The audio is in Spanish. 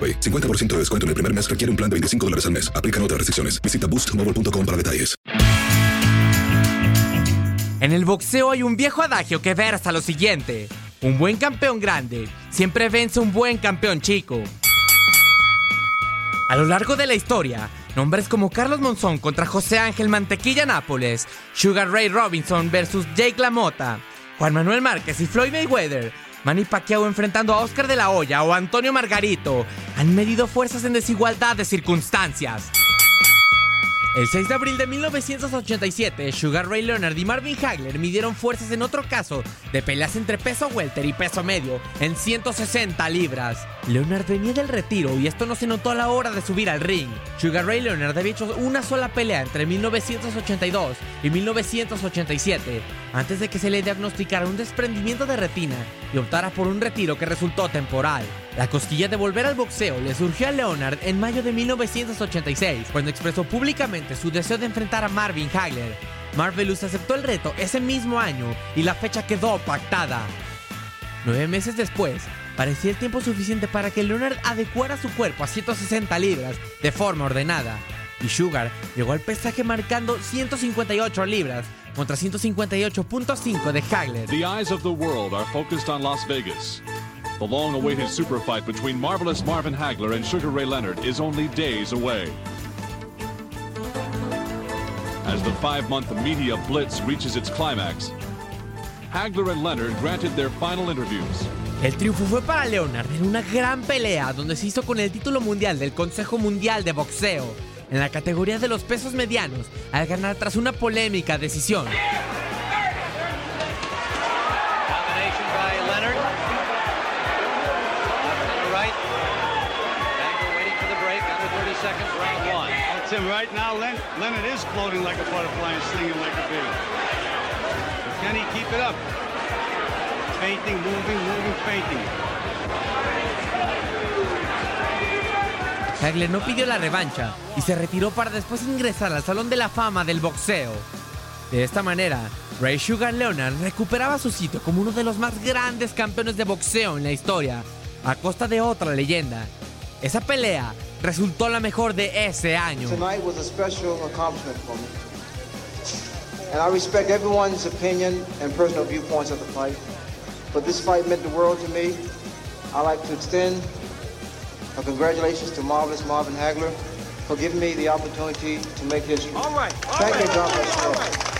AroPay. 50% de descuento en el primer mes requiere un plan de 25 dólares al mes. Aplican otras restricciones. Visita boostmobile.com para detalles. En el boxeo hay un viejo adagio que versa lo siguiente. Un buen campeón grande siempre vence un buen campeón chico. A lo largo de la historia, nombres como Carlos Monzón contra José Ángel Mantequilla Nápoles, Sugar Ray Robinson versus Jake LaMotta, Juan Manuel Márquez y Floyd Mayweather, Manny Pacquiao enfrentando a Oscar de la Hoya o Antonio Margarito, han medido fuerzas en desigualdad de circunstancias. El 6 de abril de 1987, Sugar Ray Leonard y Marvin Hagler midieron fuerzas en otro caso de peleas entre peso welter y peso medio en 160 libras. Leonard venía del retiro y esto no se notó a la hora de subir al ring. Sugar Ray Leonard había hecho una sola pelea entre 1982 y 1987 antes de que se le diagnosticara un desprendimiento de retina y optara por un retiro que resultó temporal. La cosquilla de volver al boxeo le surgió a Leonard en mayo de 1986, cuando expresó públicamente su deseo de enfrentar a Marvin Hagler. Marvelous aceptó el reto ese mismo año y la fecha quedó pactada. Nueve meses después, parecía el tiempo suficiente para que Leonard adecuara su cuerpo a 160 libras de forma ordenada. Y Sugar llegó al pesaje marcando 158 libras contra 158.5 de Hagler. The eyes of the world are focused on Las Vegas. The long awaited super fight between marvelous Marvin Hagler and Sugar Ray Leonard is only days away. As the five month media blitz reaches its climax, Hagler and Leonard granted their final interviews. El triunfo fue para Leonard en una gran pelea donde se hizo con el título mundial del Consejo Mundial de Boxeo en la categoría de los pesos medianos al ganar tras una polémica decisión. Combination by Leonard. Left and a right. Hagler waiting for the break. Under 30 seconds, round one. That's him right now. Len- Leonard is floating like a butterfly and stinging like a bee. But can he keep it up? Fainting, moving, moving, fainting. Hagler no pidió la revancha y se retiró para después ingresar al Salón de la Fama del Boxeo. De esta manera, Ray Sugar Leonard recuperaba su sitio como uno de los más grandes campeones de boxeo en la historia, a costa de otra leyenda. Esa pelea resultó la mejor de ese año. Tonight was a special accomplishment for me. And I respect everyone's opinion and personal viewpoints of the fight. But this fight meant the world to me. I'd like to extend a congratulations to Marvelous Marvin Hagler for giving me the opportunity to make history. All right. Thank you, God bless